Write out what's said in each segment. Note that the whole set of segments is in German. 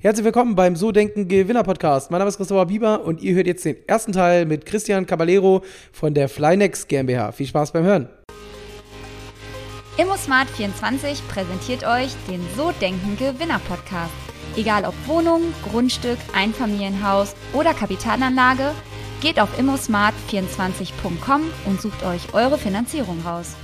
Herzlich willkommen beim So Denken Gewinner Podcast. Mein Name ist Christopher Bieber und ihr hört jetzt den ersten Teil mit Christian Caballero von der Flynex GmbH. Viel Spaß beim Hören. ImmoSmart24 präsentiert euch den So Denken Gewinner Podcast. Egal ob Wohnung, Grundstück, Einfamilienhaus oder Kapitalanlage, geht auf immosmart24.com und sucht euch eure Finanzierung raus.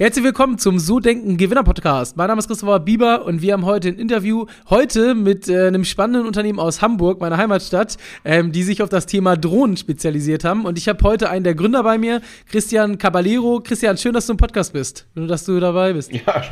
Herzlich willkommen zum So Denken Gewinner Podcast. Mein Name ist Christopher Bieber und wir haben heute ein Interview heute mit äh, einem spannenden Unternehmen aus Hamburg, meiner Heimatstadt, ähm, die sich auf das Thema Drohnen spezialisiert haben. Und ich habe heute einen der Gründer bei mir, Christian Caballero. Christian, schön, dass du im Podcast bist und dass du dabei bist. Ja,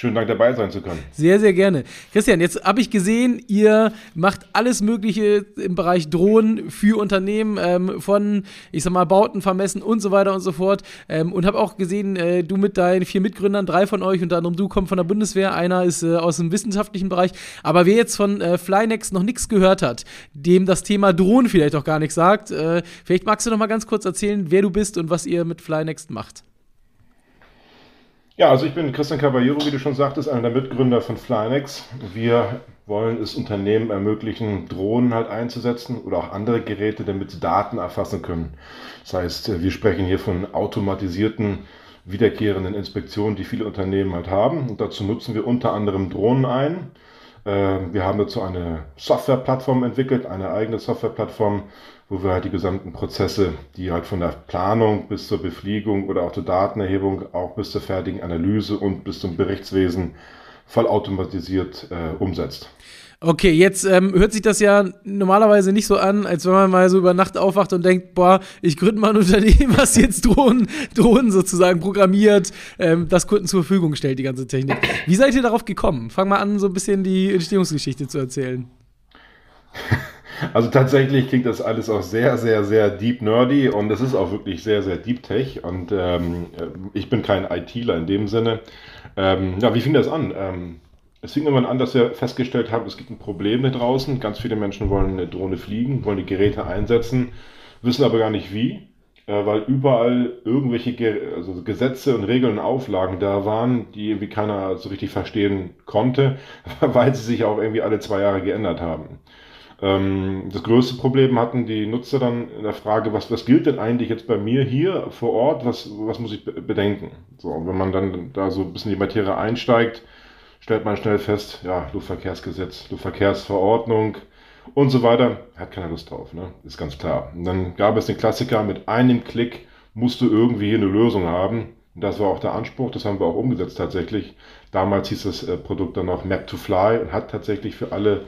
Schönen Dank dabei sein zu können. Sehr, sehr gerne. Christian, jetzt habe ich gesehen, ihr macht alles Mögliche im Bereich Drohnen für Unternehmen, ähm, von, ich sag mal, Bauten vermessen und so weiter und so fort. Ähm, und habe auch gesehen, äh, du mit deinen vier Mitgründern, drei von euch, unter anderem du, kommt von der Bundeswehr, einer ist äh, aus dem wissenschaftlichen Bereich. Aber wer jetzt von äh, Flynex noch nichts gehört hat, dem das Thema Drohnen vielleicht auch gar nichts sagt, äh, vielleicht magst du noch mal ganz kurz erzählen, wer du bist und was ihr mit Flynex macht. Ja, also ich bin Christian Caballero, wie du schon sagtest, einer der Mitgründer von Flynex. Wir wollen es Unternehmen ermöglichen, Drohnen halt einzusetzen oder auch andere Geräte, damit sie Daten erfassen können. Das heißt, wir sprechen hier von automatisierten, wiederkehrenden Inspektionen, die viele Unternehmen halt haben. Und dazu nutzen wir unter anderem Drohnen ein. Ähm, wir haben dazu eine Softwareplattform entwickelt, eine eigene Softwareplattform, wo wir halt die gesamten Prozesse, die halt von der Planung bis zur Befliegung oder auch zur Datenerhebung, auch bis zur fertigen Analyse und bis zum Berichtswesen vollautomatisiert äh, umsetzt. Okay, jetzt ähm, hört sich das ja normalerweise nicht so an, als wenn man mal so über Nacht aufwacht und denkt, boah, ich gründe mal ein Unternehmen, was jetzt Drohnen, Drohnen sozusagen programmiert, ähm, das Kunden zur Verfügung stellt, die ganze Technik. Wie seid ihr darauf gekommen? Fang mal an, so ein bisschen die Entstehungsgeschichte zu erzählen. Also tatsächlich klingt das alles auch sehr, sehr, sehr deep nerdy und es ist auch wirklich sehr, sehr deep tech und ähm, ich bin kein ITler in dem Sinne. Ähm, ja, wie fing das an? Ähm, es fing irgendwann an, dass wir festgestellt haben, es gibt ein Problem da draußen. Ganz viele Menschen wollen eine Drohne fliegen, wollen die Geräte einsetzen, wissen aber gar nicht wie, äh, weil überall irgendwelche Ge also Gesetze und Regeln und Auflagen da waren, die irgendwie keiner so richtig verstehen konnte, weil sie sich auch irgendwie alle zwei Jahre geändert haben. Ähm, das größte Problem hatten die Nutzer dann in der Frage, was, was gilt denn eigentlich jetzt bei mir hier vor Ort, was, was muss ich bedenken? So, und wenn man dann da so ein bisschen in die Materie einsteigt, stellt man schnell fest, ja, Luftverkehrsgesetz, Luftverkehrsverordnung und so weiter, hat keiner Lust drauf, ne? ist ganz klar. Und dann gab es den Klassiker, mit einem Klick musst du irgendwie hier eine Lösung haben. Das war auch der Anspruch, das haben wir auch umgesetzt tatsächlich. Damals hieß das äh, Produkt dann noch Map to Fly und hat tatsächlich für alle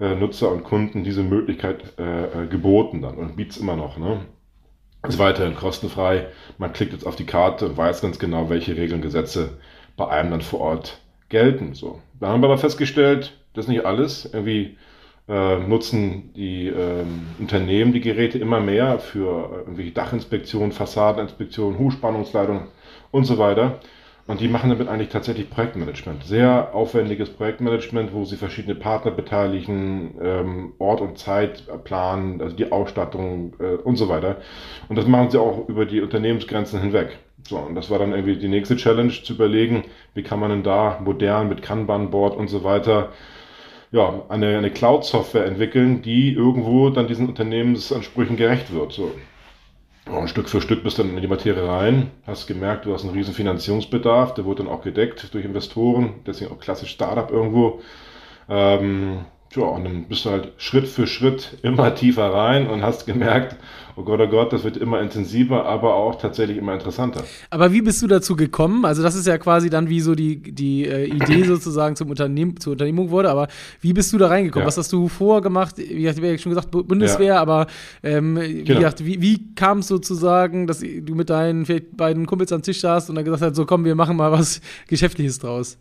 äh, Nutzer und Kunden diese Möglichkeit äh, äh, geboten dann und bietet es immer noch. Ne? Ist weiterhin kostenfrei. Man klickt jetzt auf die Karte und weiß ganz genau, welche Regeln, Gesetze bei einem dann vor Ort gelten. So. Da haben wir aber festgestellt, das ist nicht alles. Irgendwie äh, nutzen die ähm, Unternehmen die Geräte immer mehr für äh, irgendwelche Dachinspektionen, Fassadeninspektionen, Hochspannungsleitungen und so weiter. Und die machen damit eigentlich tatsächlich Projektmanagement. Sehr aufwendiges Projektmanagement, wo sie verschiedene Partner beteiligen, ähm, Ort und Zeit planen, also die Ausstattung äh, und so weiter. Und das machen sie auch über die Unternehmensgrenzen hinweg. So, und das war dann irgendwie die nächste Challenge, zu überlegen, wie kann man denn da modern mit Kanban-Board und so weiter ja, eine, eine Cloud-Software entwickeln, die irgendwo dann diesen Unternehmensansprüchen gerecht wird. So. Und Stück für Stück bist du dann in die Materie rein, hast gemerkt, du hast einen riesen Finanzierungsbedarf, der wurde dann auch gedeckt durch Investoren, deswegen auch klassisch Startup irgendwo. Ähm, ja, und dann bist du halt Schritt für Schritt immer tiefer rein und hast gemerkt, oh Gott, oh Gott, das wird immer intensiver, aber auch tatsächlich immer interessanter. Aber wie bist du dazu gekommen? Also das ist ja quasi dann wie so die, die äh, Idee sozusagen zum Unternehmen, zur Unternehmung wurde, aber wie bist du da reingekommen? Ja. Was hast du vorgemacht? Wie hast du schon gesagt, Bundeswehr, ja. aber ähm, wie, genau. wie, wie kam es sozusagen, dass du mit deinen beiden Kumpels am Tisch saßt und dann gesagt hast, so komm, wir machen mal was Geschäftliches draus?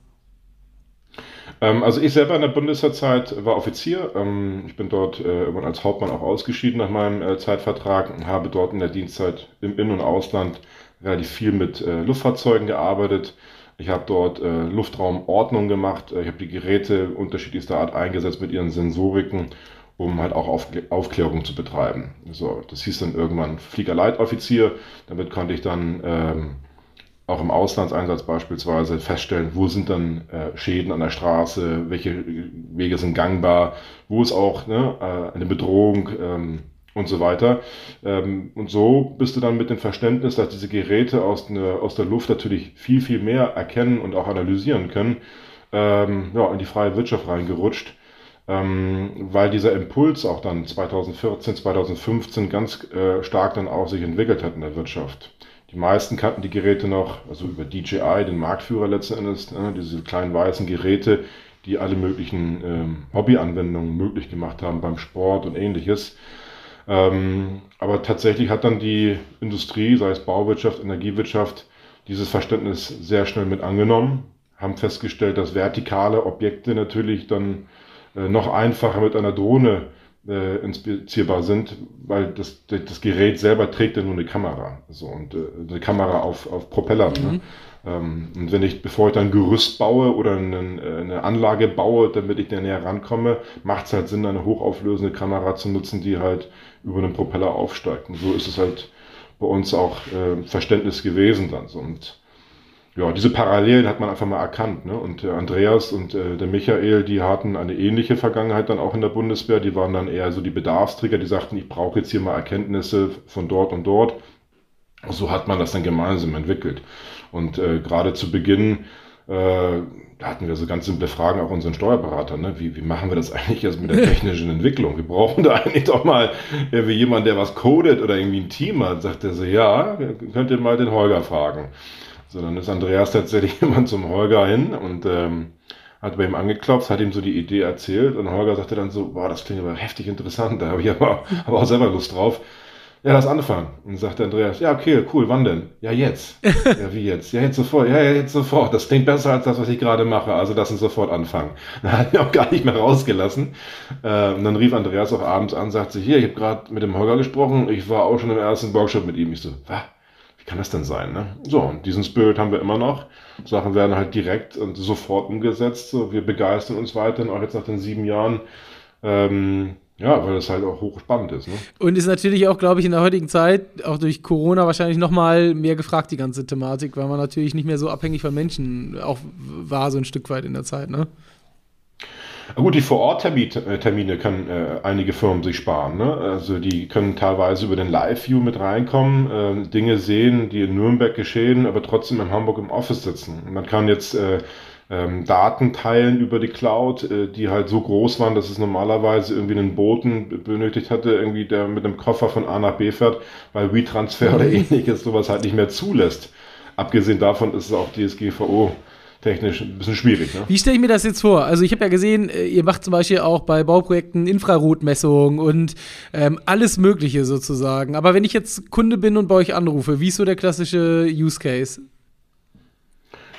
Ähm, also ich selber in der Bundeswehrzeit war Offizier. Ähm, ich bin dort äh, irgendwann als Hauptmann auch ausgeschieden nach meinem äh, Zeitvertrag und habe dort in der Dienstzeit im In- und Ausland relativ viel mit äh, Luftfahrzeugen gearbeitet. Ich habe dort äh, Luftraumordnung gemacht. Ich habe die Geräte unterschiedlichster Art eingesetzt mit ihren Sensoriken, um halt auch Aufkl Aufklärung zu betreiben. So, das hieß dann irgendwann Fliegerleitoffizier. Damit konnte ich dann ähm, auch im Auslandseinsatz beispielsweise feststellen, wo sind dann äh, Schäden an der Straße, welche Wege sind gangbar, wo ist auch ne, äh, eine Bedrohung ähm, und so weiter. Ähm, und so bist du dann mit dem Verständnis, dass diese Geräte aus, ne, aus der Luft natürlich viel, viel mehr erkennen und auch analysieren können, ähm, ja, in die freie Wirtschaft reingerutscht ähm, weil dieser Impuls auch dann 2014, 2015 ganz äh, stark dann auch sich entwickelt hat in der Wirtschaft. Die meisten kannten die Geräte noch, also über DJI, den Marktführer letzten Endes, äh, diese kleinen weißen Geräte, die alle möglichen ähm, Hobbyanwendungen möglich gemacht haben beim Sport und ähnliches. Ähm, aber tatsächlich hat dann die Industrie, sei es Bauwirtschaft, Energiewirtschaft, dieses Verständnis sehr schnell mit angenommen, haben festgestellt, dass vertikale Objekte natürlich dann äh, noch einfacher mit einer Drohne äh, inspizierbar sind, weil das, das Gerät selber trägt ja nur eine Kamera. So, und äh, eine Kamera auf, auf Propellern. Ne? Mhm. Ne? Ähm, und wenn ich, bevor ich dann ein Gerüst baue oder eine, äh, eine Anlage baue, damit ich da näher rankomme, macht es halt Sinn, eine hochauflösende Kamera zu nutzen, die halt über einen Propeller aufsteigt. Und so ist es halt bei uns auch äh, Verständnis gewesen dann. So. Und ja, diese Parallelen hat man einfach mal erkannt. Ne? Und äh, Andreas und äh, der Michael, die hatten eine ähnliche Vergangenheit dann auch in der Bundeswehr. Die waren dann eher so die Bedarfsträger, die sagten, ich brauche jetzt hier mal Erkenntnisse von dort und dort. So hat man das dann gemeinsam entwickelt. Und äh, gerade zu Beginn, äh, da hatten wir so ganz simple Fragen auch unseren Steuerberater. Ne? Wie, wie machen wir das eigentlich jetzt mit der technischen Entwicklung? Wir brauchen da eigentlich doch mal irgendwie jemand, der was codet oder irgendwie ein Team hat. Sagt er so, ja, könnt ihr mal den Holger fragen. So, dann ist Andreas tatsächlich immer zum Holger hin und ähm, hat bei ihm angeklopft, hat ihm so die Idee erzählt und Holger sagte dann so, boah, das klingt aber heftig interessant, da habe ich aber, aber auch selber Lust drauf. Ja, lass anfangen. Und sagte Andreas, ja, okay, cool, wann denn? Ja, jetzt. ja, wie jetzt? Ja, jetzt sofort. Ja, ja, jetzt sofort. Das klingt besser als das, was ich gerade mache. Also lass uns sofort anfangen. Dann hat er auch gar nicht mehr rausgelassen. Äh, und dann rief Andreas auch abends an, sagte, hier, ich habe gerade mit dem Holger gesprochen. Ich war auch schon im ersten Workshop mit ihm. Ich so, was? Kann das denn sein? Ne? So, und diesen Spirit haben wir immer noch. Sachen werden halt direkt und sofort umgesetzt. Wir begeistern uns weiterhin, auch jetzt nach den sieben Jahren. Ähm, ja, weil das halt auch hochspannend ist. Ne? Und ist natürlich auch, glaube ich, in der heutigen Zeit, auch durch Corona wahrscheinlich nochmal mehr gefragt, die ganze Thematik, weil man natürlich nicht mehr so abhängig von Menschen auch war, so ein Stück weit in der Zeit, ne? Gut, die Vor-Ort-Termine können äh, einige Firmen sich sparen. Ne? Also die können teilweise über den Live-View mit reinkommen, äh, Dinge sehen, die in Nürnberg geschehen, aber trotzdem in Hamburg im Office sitzen. Man kann jetzt äh, ähm, Daten teilen über die Cloud, äh, die halt so groß waren, dass es normalerweise irgendwie einen Boten benötigt hatte, irgendwie der mit einem Koffer von A nach B fährt, weil WeTransfer oder ähnliches sowas halt nicht mehr zulässt. Abgesehen davon ist es auch DSGVO technisch ein bisschen schwierig. Ne? Wie stelle ich mir das jetzt vor? Also ich habe ja gesehen, äh, ihr macht zum Beispiel auch bei Bauprojekten Infrarotmessungen und ähm, alles Mögliche sozusagen. Aber wenn ich jetzt Kunde bin und bei euch anrufe, wie ist so der klassische Use Case?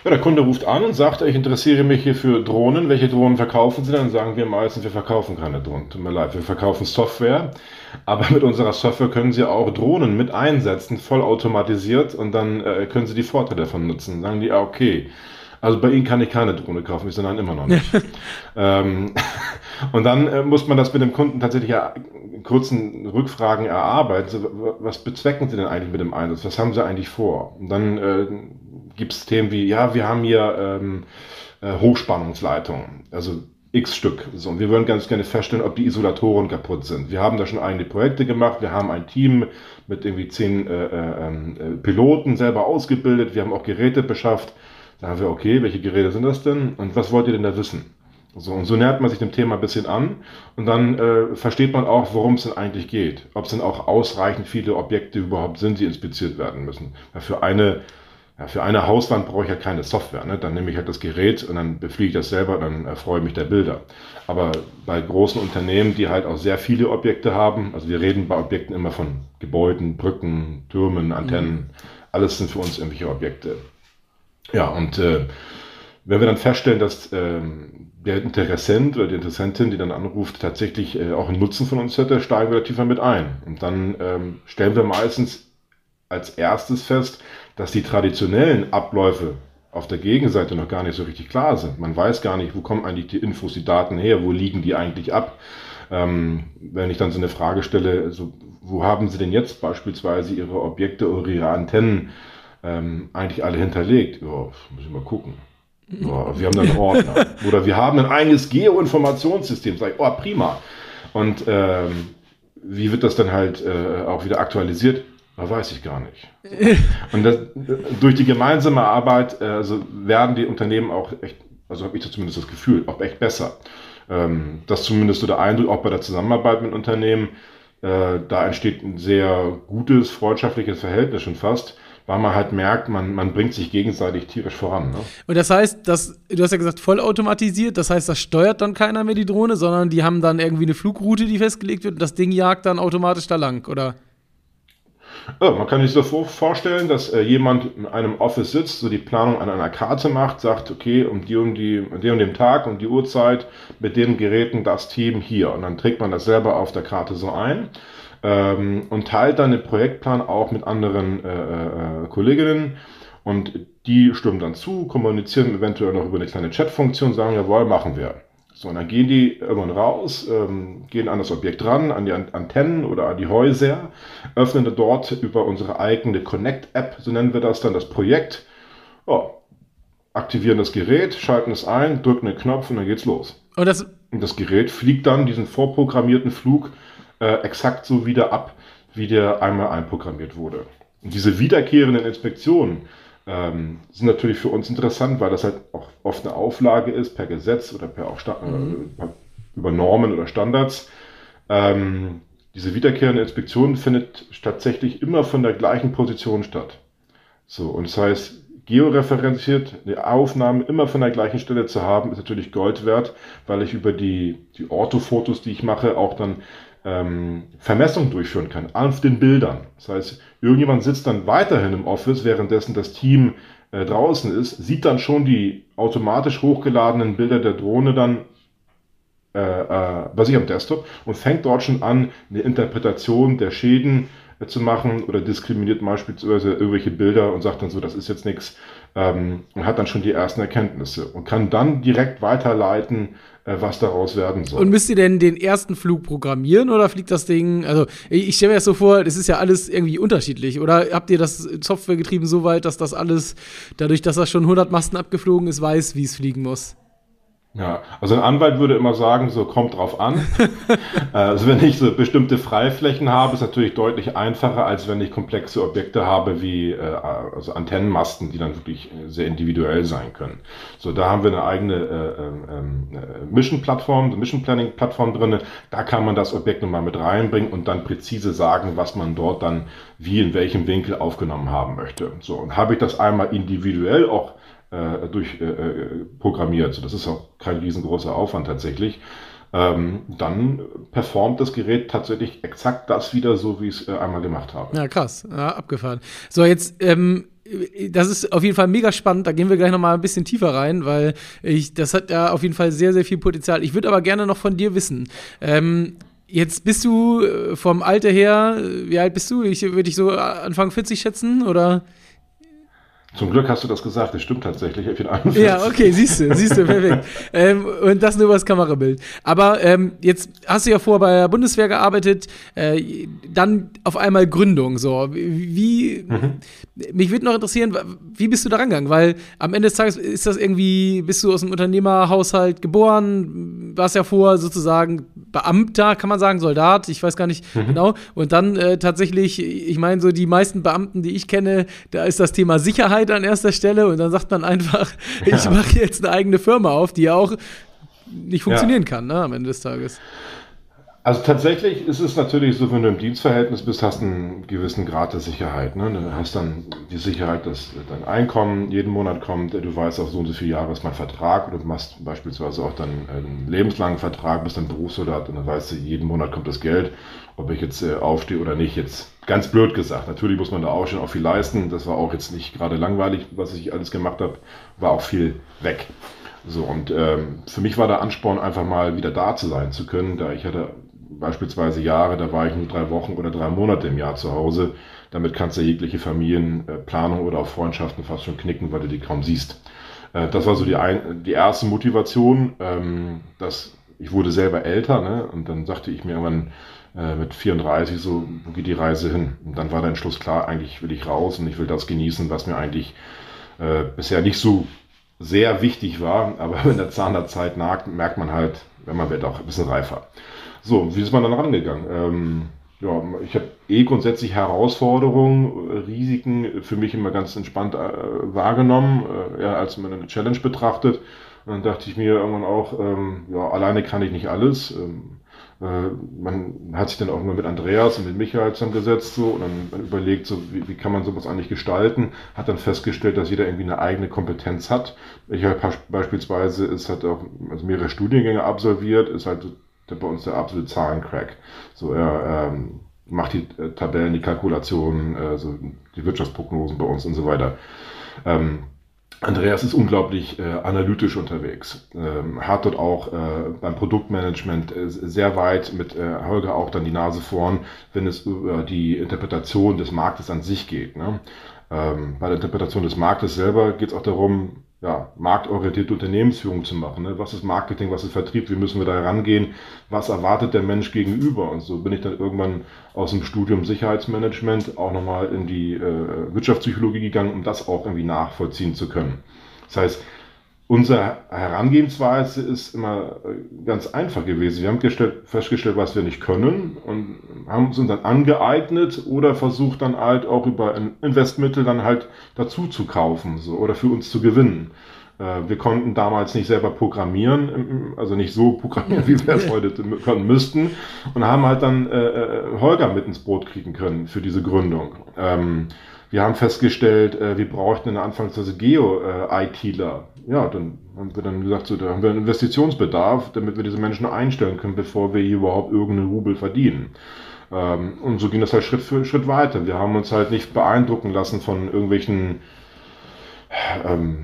Ja, der Kunde ruft an und sagt, ich interessiere mich hier für Drohnen. Welche Drohnen verkaufen Sie? Dann sagen wir meistens, wir verkaufen keine Drohnen. Tut mir leid, wir verkaufen Software. Aber mit unserer Software können Sie auch Drohnen mit einsetzen, vollautomatisiert und dann äh, können Sie die Vorteile davon nutzen. Dann sagen die, okay. Also bei Ihnen kann ich keine Drohne kaufen, ich sage nein, immer noch nicht. ähm, und dann äh, muss man das mit dem Kunden tatsächlich kurzen Rückfragen erarbeiten. So, was bezwecken Sie denn eigentlich mit dem Einsatz? Was haben Sie eigentlich vor? Und dann äh, gibt es Themen wie, ja, wir haben hier ähm, äh, Hochspannungsleitungen, also x Stück. So, und wir würden ganz gerne feststellen, ob die Isolatoren kaputt sind. Wir haben da schon einige Projekte gemacht, wir haben ein Team mit irgendwie zehn äh, äh, ähm, äh Piloten selber ausgebildet, wir haben auch Geräte beschafft. Da haben wir, okay, welche Geräte sind das denn und was wollt ihr denn da wissen? So, und so nähert man sich dem Thema ein bisschen an und dann äh, versteht man auch, worum es denn eigentlich geht. Ob es denn auch ausreichend viele Objekte überhaupt sind, die inspiziert werden müssen. Ja, für eine ja, für eine Hauswand brauche ich halt keine Software. Ne? Dann nehme ich halt das Gerät und dann befliege ich das selber und dann erfreue ich mich der Bilder. Aber bei großen Unternehmen, die halt auch sehr viele Objekte haben, also wir reden bei Objekten immer von Gebäuden, Brücken, Türmen, Antennen, mhm. alles sind für uns irgendwelche Objekte. Ja, und äh, wenn wir dann feststellen, dass ähm, der Interessent oder die Interessentin, die dann anruft, tatsächlich äh, auch einen Nutzen von uns hätte, steigen wir da tiefer mit ein. Und dann ähm, stellen wir meistens als erstes fest, dass die traditionellen Abläufe auf der Gegenseite noch gar nicht so richtig klar sind. Man weiß gar nicht, wo kommen eigentlich die Infos, die Daten her, wo liegen die eigentlich ab. Ähm, wenn ich dann so eine Frage stelle, so, wo haben Sie denn jetzt beispielsweise Ihre Objekte oder Ihre Antennen? Ähm, eigentlich alle hinterlegt? Ja, muss ich mal gucken. Ja, wir haben dann einen Ordner. Oder wir haben ein eigenes Geoinformationssystem. Sag ich, oh, prima. Und ähm, wie wird das dann halt äh, auch wieder aktualisiert? Da weiß ich gar nicht. Und das, durch die gemeinsame Arbeit äh, also werden die Unternehmen auch echt, also habe ich zumindest das Gefühl, auch echt besser. Ähm, das zumindest so der Eindruck auch bei der Zusammenarbeit mit Unternehmen. Äh, da entsteht ein sehr gutes, freundschaftliches Verhältnis schon fast weil man halt merkt, man, man bringt sich gegenseitig tierisch voran. Ne? Und das heißt, dass, du hast ja gesagt, vollautomatisiert, das heißt, das steuert dann keiner mehr die Drohne, sondern die haben dann irgendwie eine Flugroute, die festgelegt wird und das Ding jagt dann automatisch da lang, oder? Ja, man kann sich so vorstellen, dass äh, jemand in einem Office sitzt, so die Planung an einer Karte macht, sagt, okay, um die um die, den, um den Tag, um die Uhrzeit, mit den Geräten das Team hier. Und dann trägt man das selber auf der Karte so ein ähm, und teilt dann den Projektplan auch mit anderen äh, äh, Kolleginnen. Und die stimmen dann zu, kommunizieren eventuell noch über eine kleine Chatfunktion, sagen, jawohl, machen wir. So, und dann gehen die irgendwann raus, ähm, gehen an das Objekt ran, an die Antennen oder an die Häuser, öffnen dort über unsere eigene Connect-App, so nennen wir das dann, das Projekt, oh, aktivieren das Gerät, schalten es ein, drücken den Knopf und dann geht's los. Und das, und das Gerät fliegt dann diesen vorprogrammierten Flug äh, exakt so wieder ab, wie der einmal einprogrammiert wurde. Und diese wiederkehrenden Inspektionen, ähm, sind natürlich für uns interessant, weil das halt auch oft eine Auflage ist per Gesetz oder per auch Sta mhm. äh, über Normen oder Standards. Ähm, diese wiederkehrende Inspektion findet tatsächlich immer von der gleichen Position statt. So, und das heißt, georeferenziert die Aufnahmen immer von der gleichen Stelle zu haben, ist natürlich Gold wert, weil ich über die, die Orthofotos, die ich mache, auch dann ähm, Vermessung durchführen kann auf den Bildern. Das heißt, irgendjemand sitzt dann weiterhin im Office, währenddessen das Team äh, draußen ist, sieht dann schon die automatisch hochgeladenen Bilder der Drohne dann äh, äh, bei sich am Desktop und fängt dort schon an, eine Interpretation der Schäden äh, zu machen oder diskriminiert beispielsweise irgendwelche Bilder und sagt dann so, das ist jetzt nichts ähm, und hat dann schon die ersten Erkenntnisse und kann dann direkt weiterleiten äh, was daraus werden soll. Und müsst ihr denn den ersten Flug programmieren oder fliegt das Ding? Also, ich stelle mir das so vor, das ist ja alles irgendwie unterschiedlich. Oder habt ihr das Softwaregetrieben so weit, dass das alles, dadurch, dass das schon 100 Masten abgeflogen ist, weiß, wie es fliegen muss? Ja, also ein Anwalt würde immer sagen, so kommt drauf an. also wenn ich so bestimmte Freiflächen habe, ist natürlich deutlich einfacher, als wenn ich komplexe Objekte habe wie äh, also Antennenmasten, die dann wirklich sehr individuell sein können. So, da haben wir eine eigene äh, ähm, äh, Mission-Plattform, Mission-Planning-Plattform drin. Da kann man das Objekt nochmal mit reinbringen und dann präzise sagen, was man dort dann wie in welchem Winkel aufgenommen haben möchte. So, und habe ich das einmal individuell auch äh, durch äh, äh. Das ist auch kein riesengroßer Aufwand tatsächlich. Ähm, dann performt das Gerät tatsächlich exakt das wieder so, wie ich es äh, einmal gemacht habe. Ja, krass. Ja, abgefahren. So, jetzt, ähm, das ist auf jeden Fall mega spannend. Da gehen wir gleich noch mal ein bisschen tiefer rein, weil ich, das hat ja auf jeden Fall sehr, sehr viel Potenzial. Ich würde aber gerne noch von dir wissen. Ähm, Jetzt bist du äh, vom Alter her, wie alt bist du? Ich würde dich so Anfang 40 schätzen, oder? Zum Glück hast du das gesagt, das stimmt tatsächlich. Ich bin 41. Ja, okay, siehst du, siehst du, perfekt. ähm, und das nur über das Kamerabild. Aber ähm, jetzt hast du ja vor bei der Bundeswehr gearbeitet, äh, dann auf einmal Gründung. So, wie, mhm. mich würde noch interessieren, wie bist du da rangegangen? Weil am Ende des Tages ist das irgendwie, bist du aus einem Unternehmerhaushalt geboren, warst ja vor sozusagen Beamter, kann man sagen, Soldat, ich weiß gar nicht mhm. genau. Und dann äh, tatsächlich, ich meine, so die meisten Beamten, die ich kenne, da ist das Thema Sicherheit an erster Stelle und dann sagt man einfach, ja. ich mache jetzt eine eigene Firma auf, die ja auch nicht funktionieren ja. kann, ne, am Ende des Tages. Also tatsächlich ist es natürlich so, wenn du im Dienstverhältnis bist, hast du einen gewissen Grad der Sicherheit. Ne? Du hast dann die Sicherheit, dass dein Einkommen jeden Monat kommt. Du weißt, auf so und so viele Jahre ist mein Vertrag. Du machst beispielsweise auch dann einen lebenslangen Vertrag, bist dann Berufssoldat und dann weißt du, jeden Monat kommt das Geld. Ob ich jetzt äh, aufstehe oder nicht, jetzt ganz blöd gesagt. Natürlich muss man da auch schon auch viel leisten. Das war auch jetzt nicht gerade langweilig, was ich alles gemacht habe. War auch viel weg. So, und ähm, für mich war der Ansporn, einfach mal wieder da zu sein zu können, da ich hatte beispielsweise Jahre, da war ich nur drei Wochen oder drei Monate im Jahr zu Hause. Damit kannst du jegliche Familienplanung oder auch Freundschaften fast schon knicken, weil du die kaum siehst. Äh, das war so die, ein, die erste Motivation, ähm, das ich wurde selber älter, ne? Und dann sagte ich mir irgendwann äh, mit 34 so, wo geht die Reise hin? Und dann war der Entschluss klar, eigentlich will ich raus und ich will das genießen, was mir eigentlich äh, bisher nicht so sehr wichtig war, aber in der Zahnerzeit merkt man halt, wenn man wird auch ein bisschen reifer. So, wie ist man dann rangegangen? Ähm, ja, ich habe eh grundsätzlich Herausforderungen, Risiken für mich immer ganz entspannt äh, wahrgenommen, äh, eher als man eine Challenge betrachtet. Und dann dachte ich mir irgendwann auch, ähm, ja, alleine kann ich nicht alles. Ähm, äh, man hat sich dann auch mal mit Andreas und mit Michael zusammengesetzt so und dann überlegt, so wie, wie kann man sowas eigentlich gestalten, hat dann festgestellt, dass jeder irgendwie eine eigene Kompetenz hat. Ich halt beispielsweise ist hat auch also mehrere Studiengänge absolviert, ist halt der, bei uns der absolute Zahlencrack. So er ähm, macht die äh, Tabellen, die Kalkulationen, äh, so die Wirtschaftsprognosen bei uns und so weiter. Ähm, Andreas ist unglaublich äh, analytisch unterwegs, ähm, hat dort auch äh, beim Produktmanagement äh, sehr weit mit äh, Holger auch dann die Nase vorn, wenn es über die Interpretation des Marktes an sich geht. Ne? Ähm, bei der Interpretation des Marktes selber geht es auch darum, ja, marktorientierte Unternehmensführung zu machen. Ne? Was ist Marketing, was ist Vertrieb, wie müssen wir da herangehen, was erwartet der Mensch gegenüber? Und so bin ich dann irgendwann aus dem Studium Sicherheitsmanagement auch nochmal in die äh, Wirtschaftspsychologie gegangen, um das auch irgendwie nachvollziehen zu können. Das heißt, Unsere Herangehensweise ist immer äh, ganz einfach gewesen. Wir haben gestellt, festgestellt, was wir nicht können und haben uns dann angeeignet oder versucht dann halt auch über Investmittel dann halt dazu zu kaufen so, oder für uns zu gewinnen. Äh, wir konnten damals nicht selber programmieren, also nicht so programmieren, wie wir es heute können müssten und haben halt dann äh, äh, Holger mit ins Boot kriegen können für diese Gründung. Ähm, wir haben festgestellt, äh, wir brauchten in der Anfangsphase Geo-ITler. Äh, ja, dann haben wir dann gesagt, so, da haben wir einen Investitionsbedarf, damit wir diese Menschen einstellen können, bevor wir hier überhaupt irgendeinen Rubel verdienen. Ähm, und so ging das halt Schritt für Schritt weiter. Wir haben uns halt nicht beeindrucken lassen von irgendwelchen ähm,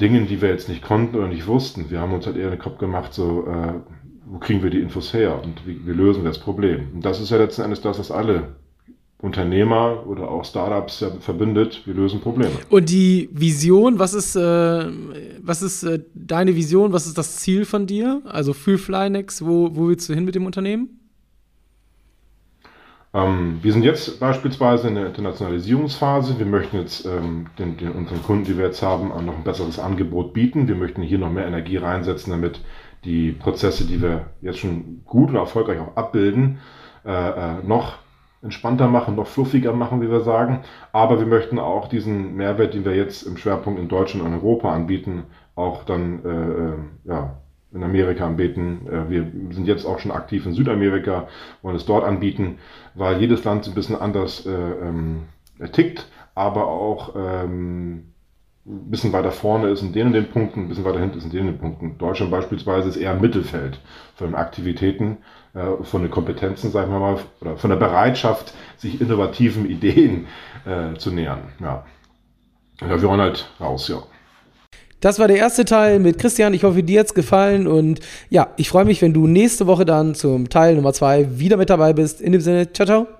Dingen, die wir jetzt nicht konnten oder nicht wussten. Wir haben uns halt eher den Kopf gemacht, so, äh, wo kriegen wir die Infos her und wie, wie lösen wir das Problem? Und das ist ja letzten Endes das, was alle Unternehmer oder auch Startups ja verbindet. Wir lösen Probleme. Und die Vision, was ist, äh, was ist äh, deine Vision? Was ist das Ziel von dir? Also für Flynex, wo, wo willst du hin mit dem Unternehmen? Ähm, wir sind jetzt beispielsweise in der Internationalisierungsphase. Wir möchten jetzt ähm, den, den, unseren Kunden, die wir jetzt haben, noch ein besseres Angebot bieten. Wir möchten hier noch mehr Energie reinsetzen, damit die Prozesse, die wir jetzt schon gut und erfolgreich auch abbilden, äh, äh, noch entspannter machen, noch fluffiger machen, wie wir sagen. Aber wir möchten auch diesen Mehrwert, den wir jetzt im Schwerpunkt in Deutschland und Europa anbieten, auch dann äh, äh, ja, in Amerika anbieten. Äh, wir sind jetzt auch schon aktiv in Südamerika, wollen es dort anbieten, weil jedes Land ein bisschen anders äh, ähm, tickt, aber auch ähm, ein bisschen weiter vorne ist in den und den Punkten, ein bisschen weiter hinten ist in den und den Punkten. Deutschland beispielsweise ist eher im Mittelfeld von Aktivitäten, äh, von den Kompetenzen, sagen wir mal, oder von der Bereitschaft, sich innovativen Ideen äh, zu nähern. Ja. ja, wir wollen halt raus, ja. Das war der erste Teil mit Christian. Ich hoffe, dir hat's gefallen. Und ja, ich freue mich, wenn du nächste Woche dann zum Teil Nummer zwei wieder mit dabei bist. In dem Sinne, ciao, ciao.